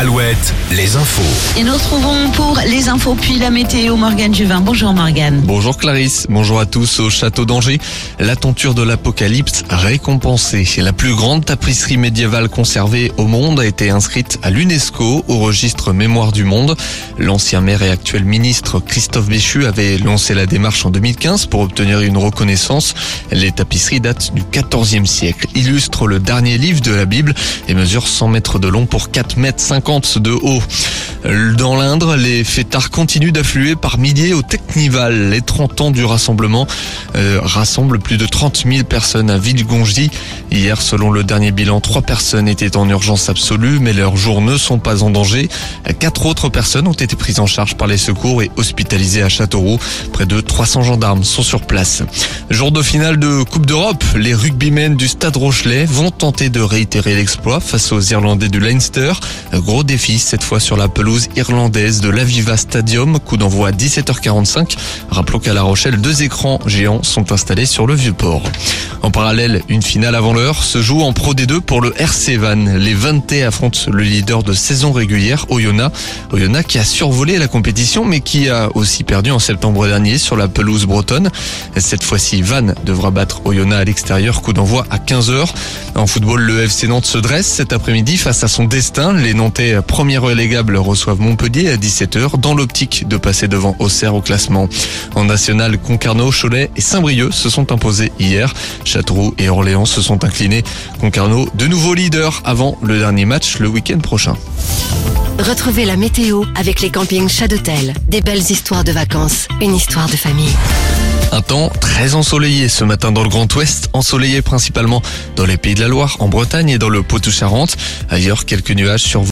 7, les infos. Et nous retrouvons pour les infos puis la météo Morgane Juvin. Bonjour Morgane. Bonjour Clarisse, bonjour à tous au château d'Angers. La tenture de l'apocalypse récompensée. La plus grande tapisserie médiévale conservée au monde a été inscrite à l'UNESCO au registre Mémoire du Monde. L'ancien maire et actuel ministre Christophe Béchu avait lancé la démarche en 2015 pour obtenir une reconnaissance. Les tapisseries datent du 14e siècle, illustrent le dernier livre de la Bible et mesurent 100 mètres de long pour 4 mètres 50 de haut. Dans l'Indre, les fêtards continuent d'affluer par milliers au Technival. Les 30 ans du rassemblement euh, rassemblent plus de 30 000 personnes à Villegongy. Hier, selon le dernier bilan, trois personnes étaient en urgence absolue, mais leurs jours ne sont pas en danger. Quatre autres personnes ont été prises en charge par les secours et hospitalisées à Châteauroux. Près de 300 gendarmes sont sur place. Jour de finale de Coupe d'Europe, les rugbymen du Stade Rochelet vont tenter de réitérer l'exploit face aux Irlandais du Leinster. Gros défi cette fois sur la pelouse irlandaise de l'Aviva Stadium, coup d'envoi à 17h45. Rappelons qu'à La Rochelle, deux écrans géants sont installés sur le vieux port. En parallèle, une finale avant l'heure se joue en Pro D2 pour le RC Van. Les 20 affrontent le leader de saison régulière, Oyonnax. Oyonnax qui a survolé la compétition mais qui a aussi perdu en septembre dernier sur la pelouse bretonne. Cette fois-ci, Van devra battre Oyonnax à l'extérieur, coup d'envoi à 15h. En football, le FC Nantes se dresse cet après-midi face à son destin. Les Nantais, premiers relégables, reçoivent Montpellier à 17h dans l'optique de passer devant Auxerre au classement. En national, Concarneau, Cholet et Saint-Brieuc se sont imposés hier. Châteauroux et Orléans se sont inclinés. Concarneau, de nouveaux leaders avant le dernier match le week-end prochain. Retrouvez la météo avec les campings Chadotel. Des belles histoires de vacances, une histoire de famille. Un temps très ensoleillé ce matin dans le Grand Ouest, ensoleillé principalement dans les Pays de la Loire, en Bretagne et dans le Poitou-Charentes. Ailleurs, quelques nuages sur